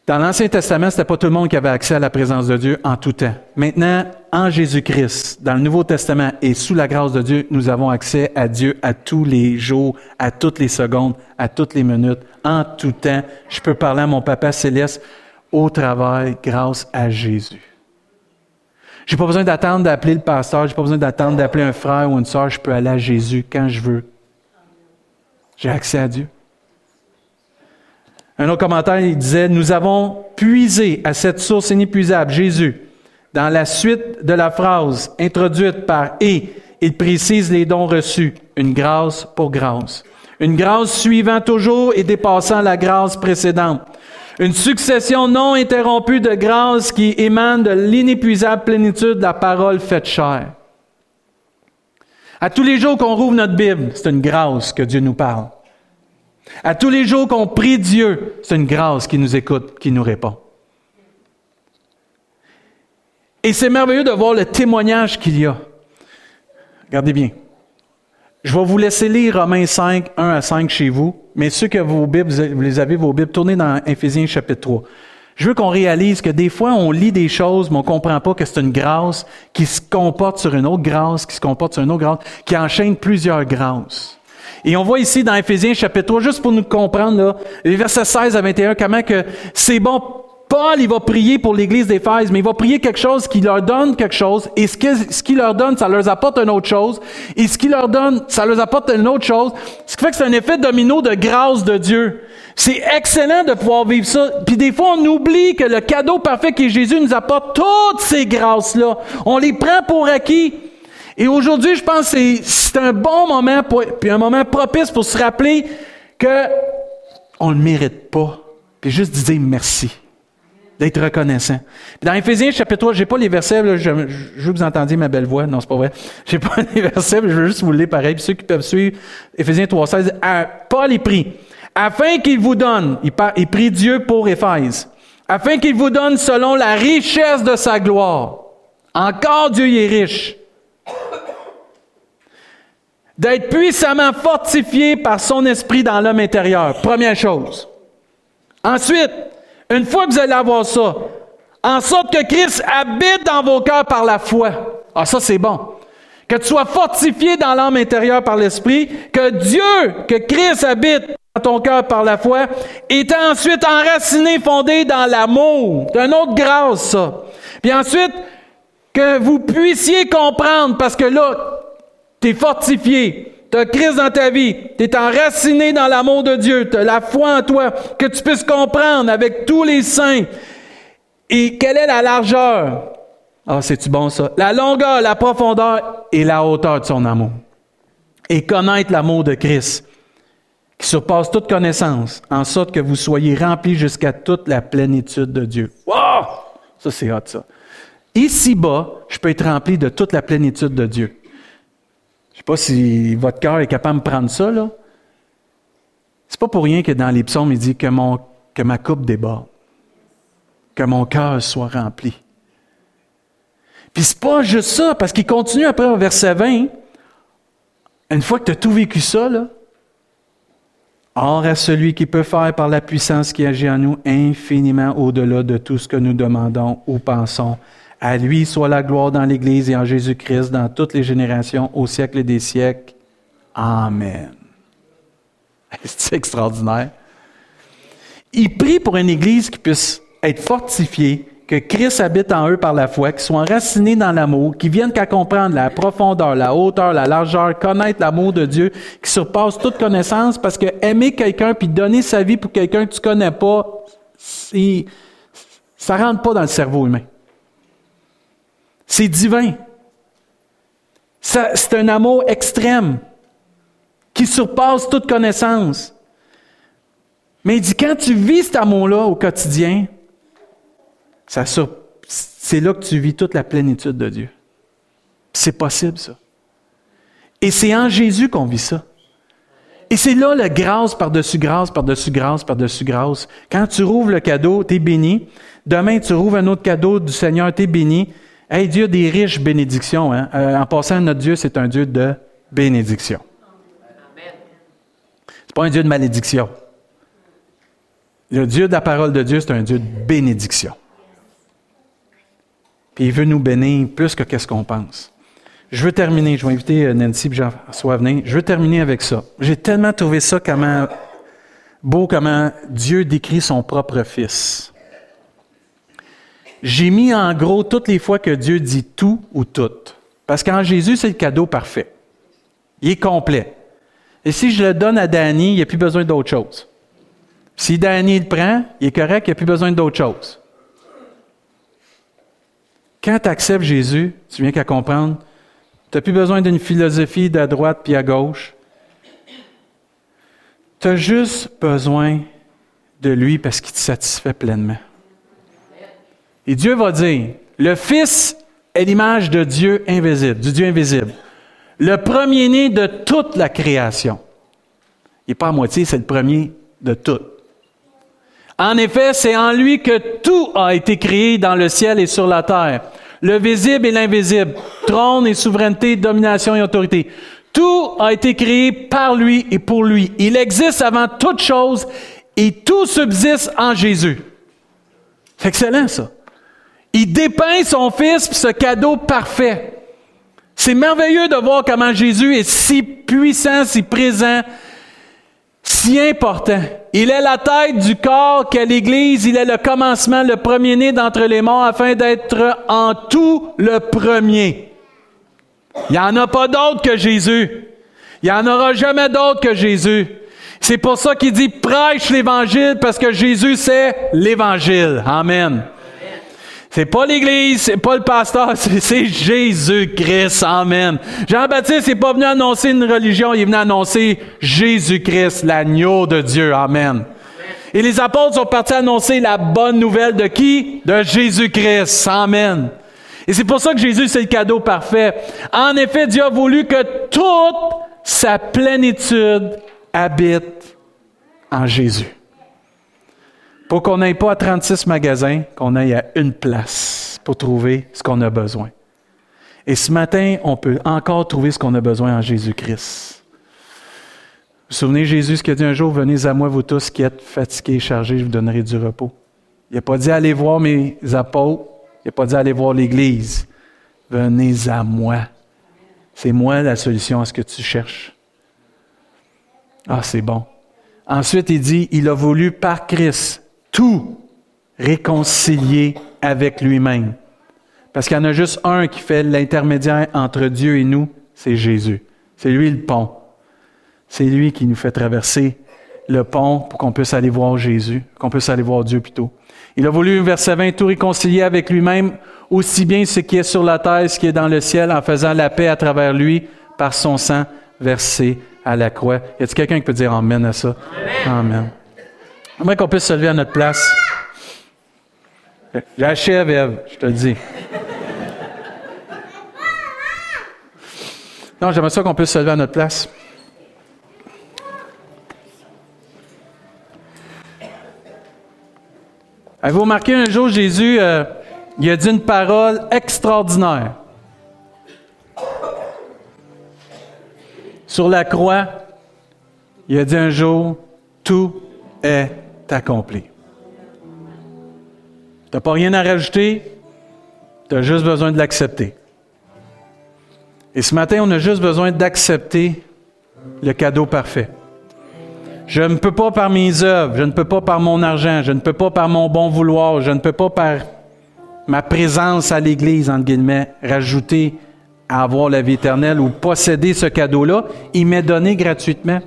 Dans l'Ancien Testament, ce n'était pas tout le monde qui avait accès à la présence de Dieu en tout temps. Maintenant, en Jésus-Christ, dans le Nouveau Testament et sous la grâce de Dieu, nous avons accès à Dieu à tous les jours, à toutes les secondes, à toutes les minutes, en tout temps. Je peux parler à mon Papa céleste au travail grâce à Jésus. J'ai pas besoin d'attendre d'appeler le pasteur, j'ai pas besoin d'attendre d'appeler un frère ou une soeur, je peux aller à Jésus quand je veux. J'ai accès à Dieu. Un autre commentaire, il disait, nous avons puisé à cette source inépuisable, Jésus, dans la suite de la phrase introduite par et, il précise les dons reçus, une grâce pour grâce. Une grâce suivant toujours et dépassant la grâce précédente. Une succession non interrompue de grâces qui émanent de l'inépuisable plénitude de la parole faite chair. À tous les jours qu'on rouvre notre Bible, c'est une grâce que Dieu nous parle. À tous les jours qu'on prie Dieu, c'est une grâce qui nous écoute, qui nous répond. Et c'est merveilleux de voir le témoignage qu'il y a. Regardez bien. Je vais vous laisser lire Romains 5, 1 à 5 chez vous. mais ceux que vos Bibles, vous les avez, vos Bibles, tournez dans Éphésiens chapitre 3. Je veux qu'on réalise que des fois, on lit des choses, mais on ne comprend pas que c'est une grâce qui se comporte sur une autre grâce, qui se comporte sur une autre grâce, qui enchaîne plusieurs grâces. Et on voit ici dans Éphésiens chapitre 3, juste pour nous comprendre, là, les versets 16 à 21, comment que c'est bon Paul, il va prier pour l'Église d'Éphèse, mais il va prier quelque chose qui leur donne quelque chose, et ce qu'il ce leur donne, ça leur apporte une autre chose, et ce qu'il leur donne, ça leur apporte une autre chose, ce qui fait que c'est un effet domino de grâce de Dieu. C'est excellent de pouvoir vivre ça. Puis des fois, on oublie que le cadeau parfait qui Jésus nous apporte toutes ces grâces-là. On les prend pour acquis. Et aujourd'hui, je pense que c'est un bon moment, puis un moment propice pour se rappeler que on ne le mérite pas. Puis juste dire merci d'être reconnaissant. dans Éphésiens chapitre 3, j'ai pas les versets, je, veux que vous entendiez ma belle voix, non, c'est pas vrai. J'ai pas *laughs* les versets, mais je veux juste vous le lire pareil. Puis ceux qui peuvent suivre, Éphésiens 3, 16, Paul est pris, afin qu'il vous donne, il, il prie Dieu pour Éphèse, afin qu'il vous donne selon la richesse de sa gloire. Encore Dieu est riche. D'être puissamment fortifié par son esprit dans l'homme intérieur. Première chose. Ensuite, une fois que vous allez avoir ça, en sorte que Christ habite dans vos cœurs par la foi. Ah, ça, c'est bon. Que tu sois fortifié dans l'âme intérieure par l'Esprit, que Dieu, que Christ habite dans ton cœur par la foi, est ensuite enraciné, fondé dans l'amour. C'est une autre grâce, ça. Puis ensuite, que vous puissiez comprendre, parce que là, tu es fortifié, tu as Christ dans ta vie, tu es enraciné dans l'amour de Dieu, tu as la foi en toi, que tu puisses comprendre avec tous les saints. Et quelle est la largeur? Ah, c'est-tu bon ça? La longueur, la profondeur et la hauteur de son amour. Et connaître l'amour de Christ, qui surpasse toute connaissance, en sorte que vous soyez remplis jusqu'à toute la plénitude de Dieu. Wow! Ça, c'est hot, ça. Ici-bas, je peux être rempli de toute la plénitude de Dieu sais pas si votre cœur est capable de prendre ça, là. C'est pas pour rien que dans les psaumes, il dit que, mon, que ma coupe déborde, que mon cœur soit rempli. Puis c'est pas juste ça, parce qu'il continue après au verset 20. Une fois que tu as tout vécu ça, là, Or à celui qui peut faire par la puissance qui agit en nous infiniment au-delà de tout ce que nous demandons ou pensons, à lui soit la gloire dans l'Église et en Jésus-Christ dans toutes les générations, au siècle des siècles. Amen. *laughs* C'est extraordinaire. Il prie pour une Église qui puisse être fortifiée, que Christ habite en eux par la foi, qu'ils soient enracinés dans l'amour, qui viennent qu'à comprendre la profondeur, la hauteur, la largeur, connaître l'amour de Dieu, qui surpasse toute connaissance, parce que aimer quelqu'un puis donner sa vie pour quelqu'un que tu connais pas, ça rentre pas dans le cerveau humain. C'est divin. C'est un amour extrême qui surpasse toute connaissance. Mais il dit, quand tu vis cet amour-là au quotidien, c'est là que tu vis toute la plénitude de Dieu. C'est possible, ça. Et c'est en Jésus qu'on vit ça. Et c'est là la grâce par-dessus grâce, par-dessus grâce, par-dessus grâce. Quand tu rouvres le cadeau, tu es béni. Demain, tu rouvres un autre cadeau du Seigneur, tu es béni. Hey, Dieu a des riches bénédictions. Hein? Euh, en passant, notre Dieu, c'est un Dieu de bénédiction. C'est pas un Dieu de malédiction. Le Dieu de la parole de Dieu, c'est un Dieu de bénédiction. Puis il veut nous bénir plus que qu'est-ce qu'on pense. Je veux terminer, je vais inviter euh, Nancy et Jean-François à venir. Je veux terminer avec ça. J'ai tellement trouvé ça comment, beau comment Dieu décrit son propre Fils. J'ai mis en gros toutes les fois que Dieu dit tout ou tout. Parce qu'en Jésus, c'est le cadeau parfait. Il est complet. Et si je le donne à Danny, il n'y a plus besoin d'autre chose. Si Danny le prend, il est correct, il n'y a plus besoin d'autre chose. Quand tu acceptes Jésus, tu viens qu'à comprendre, tu n'as plus besoin d'une philosophie de droite puis à gauche. Tu as juste besoin de lui parce qu'il te satisfait pleinement. Et Dieu va dire, le Fils est l'image de Dieu invisible, du Dieu invisible. Le premier-né de toute la création. Il n'est pas à moitié, c'est le premier de tout. En effet, c'est en lui que tout a été créé dans le ciel et sur la terre. Le visible et l'invisible, trône et souveraineté, domination et autorité. Tout a été créé par lui et pour lui. Il existe avant toute chose et tout subsiste en Jésus. C'est excellent ça. Il dépeint son Fils pour ce cadeau parfait. C'est merveilleux de voir comment Jésus est si puissant, si présent, si important. Il est la tête du corps qu'est l'Église. Il est le commencement, le premier-né d'entre les morts, afin d'être en tout le premier. Il n'y en a pas d'autre que Jésus. Il n'y en aura jamais d'autre que Jésus. C'est pour ça qu'il dit prêche l'Évangile, parce que Jésus, c'est l'Évangile. Amen. C'est pas l'Église, c'est pas le pasteur, *laughs* c'est Jésus-Christ. Amen. Jean-Baptiste n'est pas venu annoncer une religion, il est venu annoncer Jésus-Christ, l'agneau de Dieu. Amen. Et les apôtres sont partis annoncer la bonne nouvelle de qui? De Jésus-Christ. Amen. Et c'est pour ça que Jésus, c'est le cadeau parfait. En effet, Dieu a voulu que toute sa plénitude habite en Jésus. Pour qu'on n'aille pas à 36 magasins, qu'on aille à une place pour trouver ce qu'on a besoin. Et ce matin, on peut encore trouver ce qu'on a besoin en Jésus-Christ. Vous vous souvenez Jésus qui a dit un jour, venez à moi vous tous qui êtes fatigués et chargés, je vous donnerai du repos. Il n'a pas dit allez voir mes apôtres, il n'a pas dit allez voir l'Église. Venez à moi. C'est moi la solution à ce que tu cherches. Ah, c'est bon. Ensuite, il dit, il a voulu par Christ tout réconcilier avec lui-même. Parce qu'il y en a juste un qui fait l'intermédiaire entre Dieu et nous, c'est Jésus. C'est lui le pont. C'est lui qui nous fait traverser le pont pour qu'on puisse aller voir Jésus, qu'on puisse aller voir Dieu plutôt. Il a voulu, verset 20, tout réconcilier avec lui-même, aussi bien ce qui est sur la terre, ce qui est dans le ciel, en faisant la paix à travers lui par son sang versé à la croix. Y a-t-il quelqu'un qui peut dire Amen à ça? Amen. Amen. J'aimerais qu'on puisse se lever à notre place? J'achève, Eve, je te le dis. Non, j'aimerais ça qu'on puisse se lever à notre place. Avez-vous remarqué un jour, Jésus, euh, il a dit une parole extraordinaire? Sur la croix, il a dit un jour, tout est accompli. Tu n'as pas rien à rajouter, tu as juste besoin de l'accepter. Et ce matin, on a juste besoin d'accepter le cadeau parfait. Je ne peux pas par mes œuvres, je ne peux pas par mon argent, je ne peux pas par mon bon vouloir, je ne peux pas par ma présence à l'Église, entre guillemets, rajouter à avoir la vie éternelle ou posséder ce cadeau-là. Il m'est donné gratuitement.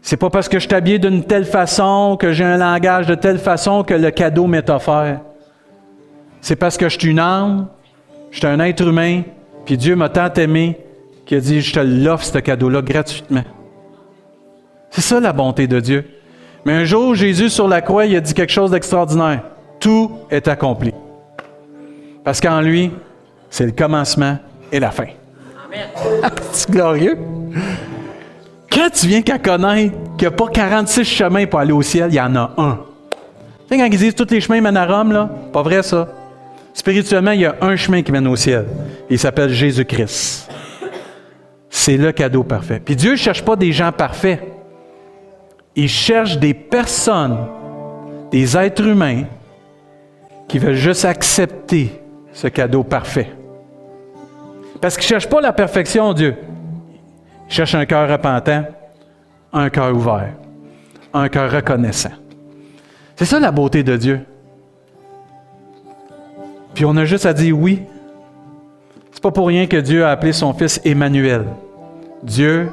C'est pas parce que je suis habillé d'une telle façon, que j'ai un langage de telle façon que le cadeau m'est offert. C'est parce que je suis une âme, je suis un être humain, puis Dieu m'a tant aimé qu'il a dit, je te l'offre, ce cadeau-là, gratuitement. C'est ça la bonté de Dieu. Mais un jour, Jésus sur la croix, il a dit quelque chose d'extraordinaire. Tout est accompli. Parce qu'en lui, c'est le commencement et la fin. Amen. c'est glorieux. Quand tu viens qu'à connaître qu'il n'y a pas 46 chemins pour aller au ciel, il y en a un. Tu sais, quand ils disent tous les chemins mènent à Rome, là, pas vrai ça? Spirituellement, il y a un chemin qui mène au ciel. Il s'appelle Jésus-Christ. C'est le cadeau parfait. Puis Dieu ne cherche pas des gens parfaits. Il cherche des personnes, des êtres humains qui veulent juste accepter ce cadeau parfait. Parce qu'il ne cherche pas la perfection, Dieu. Cherche un cœur repentant, un cœur ouvert, un cœur reconnaissant. C'est ça la beauté de Dieu. Puis on a juste à dire oui. C'est pas pour rien que Dieu a appelé son fils Emmanuel. Dieu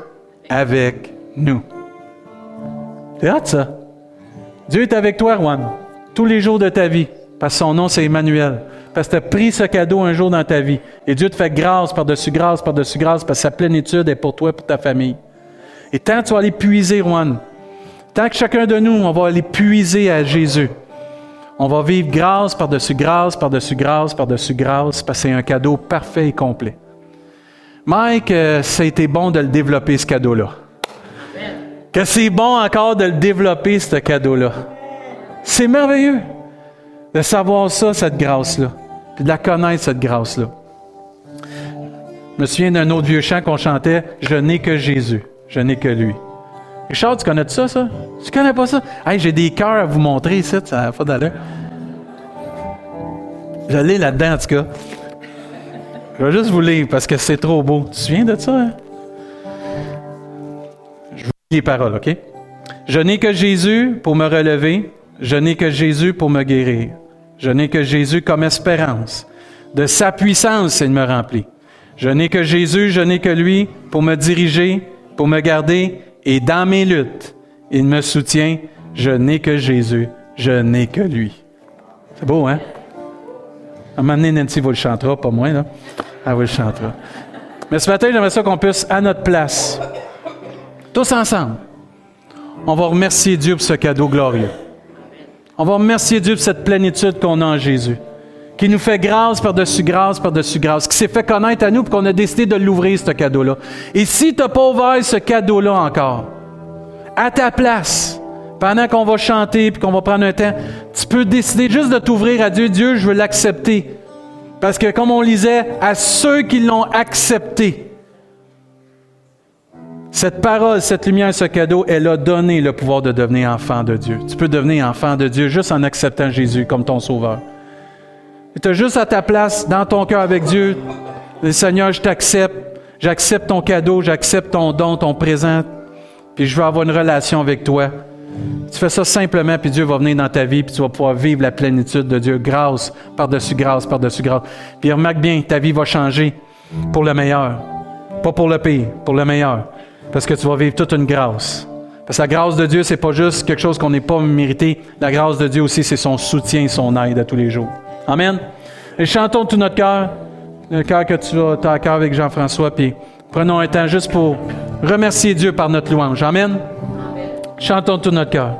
avec nous. C'est hâte ça. Dieu est avec toi, Juan, tous les jours de ta vie, parce que son nom c'est Emmanuel parce que tu as pris ce cadeau un jour dans ta vie. Et Dieu te fait grâce par-dessus grâce, par-dessus grâce, parce que sa plénitude est pour toi et pour ta famille. Et tant que tu vas aller puiser, Juan, tant que chacun de nous, on va aller puiser à Jésus, on va vivre grâce par-dessus grâce, par-dessus grâce, par-dessus grâce, parce que c'est un cadeau parfait et complet. Mike, euh, ça a été bon de le développer, ce cadeau-là. Que c'est bon encore de le développer, ce cadeau-là. C'est merveilleux de savoir ça, cette grâce-là puis de la connaître, cette grâce-là. Je me souviens d'un autre vieux chant qu'on chantait Je n'ai que Jésus, je n'ai que lui. Richard, tu connais ça, ça? Tu connais pas ça? Hey, j'ai des cœurs à vous montrer ici, ça n'a pas d'allure. Je l'ai là-dedans, en tout cas. Je vais juste vous lire parce que c'est trop beau. Tu te souviens de ça? Hein? Je vous lis les paroles, OK? Je n'ai que Jésus pour me relever. Je n'ai que Jésus pour me guérir. Je n'ai que Jésus comme espérance. De sa puissance, il me remplit. Je n'ai que Jésus, je n'ai que lui pour me diriger, pour me garder, et dans mes luttes, il me soutient. Je n'ai que Jésus, je n'ai que lui. C'est beau, hein? À un moment donné, Nancy vous le chantera, pas moi, là. Elle vous le chantera. Mais ce matin, j'aimerais ça qu'on puisse, à notre place, tous ensemble, on va remercier Dieu pour ce cadeau glorieux. On va remercier Dieu pour cette plénitude qu'on a en Jésus, qui nous fait grâce par-dessus grâce par-dessus grâce, qui s'est fait connaître à nous pour qu'on a décidé de l'ouvrir, ce cadeau-là. Et si tu n'as pas ouvert ce cadeau-là encore, à ta place, pendant qu'on va chanter puis qu'on va prendre un temps, tu peux décider juste de t'ouvrir à Dieu. Dieu, je veux l'accepter. Parce que comme on lisait, à ceux qui l'ont accepté, cette parole, cette lumière, ce cadeau, elle a donné le pouvoir de devenir enfant de Dieu. Tu peux devenir enfant de Dieu juste en acceptant Jésus comme ton sauveur. Tu es juste à ta place, dans ton cœur avec Dieu. Seigneur, je t'accepte. J'accepte ton cadeau, j'accepte ton don, ton présent. Puis je veux avoir une relation avec toi. Tu fais ça simplement, puis Dieu va venir dans ta vie, puis tu vas pouvoir vivre la plénitude de Dieu, grâce par-dessus grâce, par-dessus grâce. Puis remarque bien, ta vie va changer pour le meilleur. Pas pour le pire, pour le meilleur. Parce que tu vas vivre toute une grâce. Parce que la grâce de Dieu, c'est pas juste quelque chose qu'on n'est pas mérité. La grâce de Dieu aussi, c'est son soutien, son aide à tous les jours. Amen. Et chantons tout notre cœur, le cœur que tu as à cœur avec Jean-François, puis prenons un temps juste pour remercier Dieu par notre louange. Amen. Chantons tout notre cœur.